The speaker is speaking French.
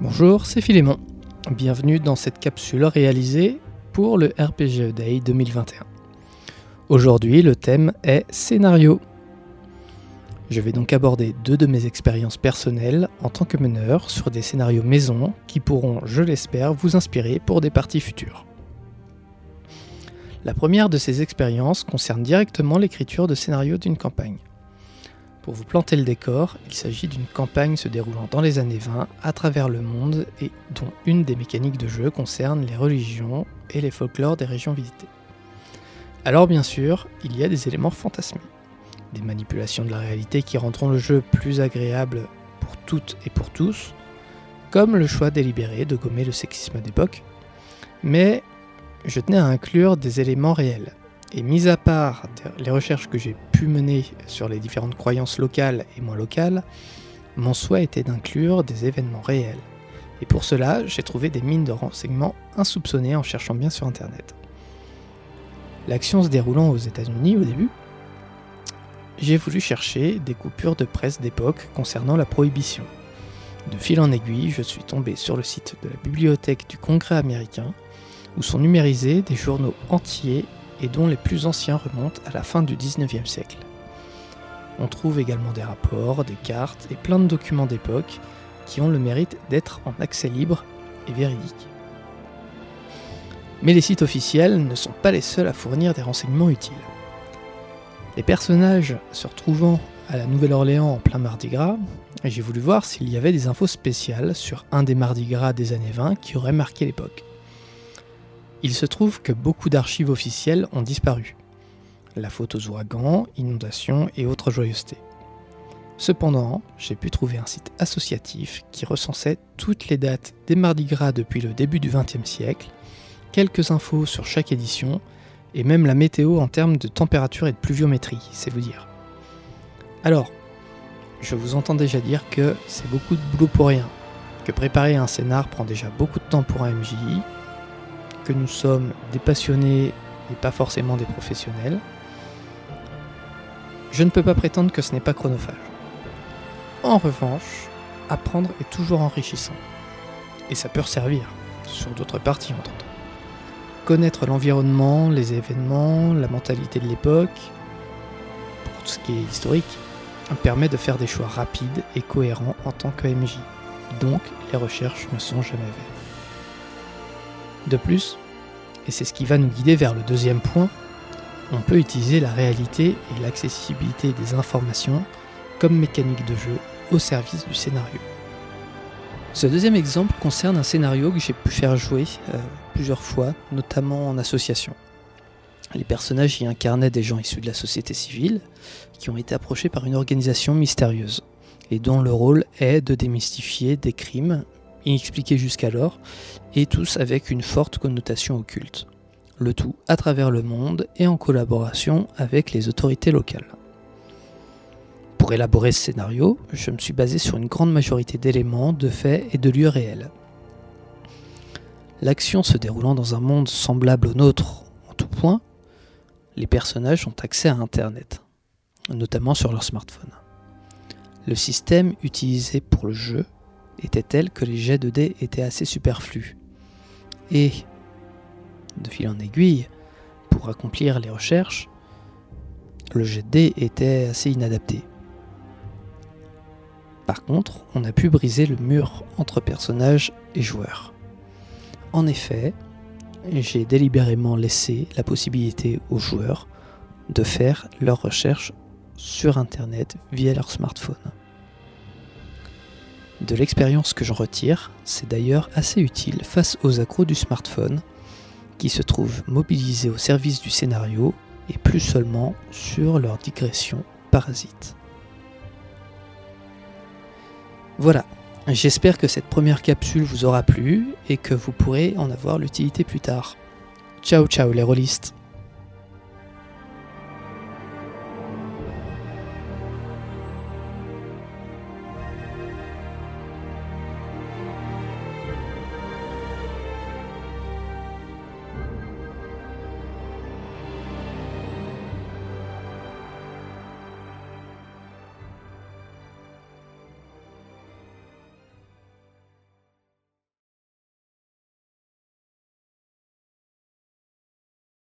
Bonjour, c'est Philémon. Bienvenue dans cette capsule réalisée pour le RPG Day 2021. Aujourd'hui, le thème est scénario. Je vais donc aborder deux de mes expériences personnelles en tant que meneur sur des scénarios maison qui pourront, je l'espère, vous inspirer pour des parties futures. La première de ces expériences concerne directement l'écriture de scénario d'une campagne. Pour vous planter le décor, il s'agit d'une campagne se déroulant dans les années 20 à travers le monde et dont une des mécaniques de jeu concerne les religions et les folklores des régions visitées. Alors bien sûr, il y a des éléments fantasmés, des manipulations de la réalité qui rendront le jeu plus agréable pour toutes et pour tous, comme le choix délibéré de gommer le sexisme d'époque, mais je tenais à inclure des éléments réels. Et mis à part les recherches que j'ai pu mener sur les différentes croyances locales et moins locales, mon souhait était d'inclure des événements réels. Et pour cela, j'ai trouvé des mines de renseignements insoupçonnées en cherchant bien sur Internet. L'action se déroulant aux États-Unis au début, j'ai voulu chercher des coupures de presse d'époque concernant la prohibition. De fil en aiguille, je suis tombé sur le site de la bibliothèque du Congrès américain où sont numérisés des journaux entiers et dont les plus anciens remontent à la fin du 19e siècle. On trouve également des rapports, des cartes et plein de documents d'époque qui ont le mérite d'être en accès libre et véridique. Mais les sites officiels ne sont pas les seuls à fournir des renseignements utiles. Les personnages se retrouvant à la Nouvelle-Orléans en plein Mardi Gras, j'ai voulu voir s'il y avait des infos spéciales sur un des Mardi Gras des années 20 qui aurait marqué l'époque. Il se trouve que beaucoup d'archives officielles ont disparu. La faute aux ouragans, inondations et autres joyeusetés. Cependant, j'ai pu trouver un site associatif qui recensait toutes les dates des Mardi Gras depuis le début du XXe siècle, quelques infos sur chaque édition, et même la météo en termes de température et de pluviométrie, c'est vous dire. Alors, je vous entends déjà dire que c'est beaucoup de boulot pour rien, que préparer un scénar prend déjà beaucoup de temps pour un MJ, que nous sommes des passionnés et pas forcément des professionnels, je ne peux pas prétendre que ce n'est pas chronophage. En revanche, apprendre est toujours enrichissant. Et ça peut servir, sur d'autres parties entre autres. Connaître l'environnement, les événements, la mentalité de l'époque, pour tout ce qui est historique, permet de faire des choix rapides et cohérents en tant que MJ. Donc, les recherches ne sont jamais vaines. De plus, et c'est ce qui va nous guider vers le deuxième point, on peut utiliser la réalité et l'accessibilité des informations comme mécanique de jeu au service du scénario. Ce deuxième exemple concerne un scénario que j'ai pu faire jouer euh, plusieurs fois, notamment en association. Les personnages y incarnaient des gens issus de la société civile qui ont été approchés par une organisation mystérieuse et dont le rôle est de démystifier des crimes inexpliqués jusqu'alors, et tous avec une forte connotation occulte. Le tout à travers le monde et en collaboration avec les autorités locales. Pour élaborer ce scénario, je me suis basé sur une grande majorité d'éléments, de faits et de lieux réels. L'action se déroulant dans un monde semblable au nôtre en tout point, les personnages ont accès à Internet, notamment sur leur smartphone. Le système utilisé pour le jeu était telle que les jets de dés étaient assez superflus. Et, de fil en aiguille, pour accomplir les recherches, le jet de dés était assez inadapté. Par contre, on a pu briser le mur entre personnages et joueurs. En effet, j'ai délibérément laissé la possibilité aux joueurs de faire leurs recherches sur Internet via leur smartphone. De l'expérience que j'en retire, c'est d'ailleurs assez utile face aux accros du smartphone, qui se trouvent mobilisés au service du scénario et plus seulement sur leur digression parasite. Voilà, j'espère que cette première capsule vous aura plu et que vous pourrez en avoir l'utilité plus tard. Ciao ciao les rôlistes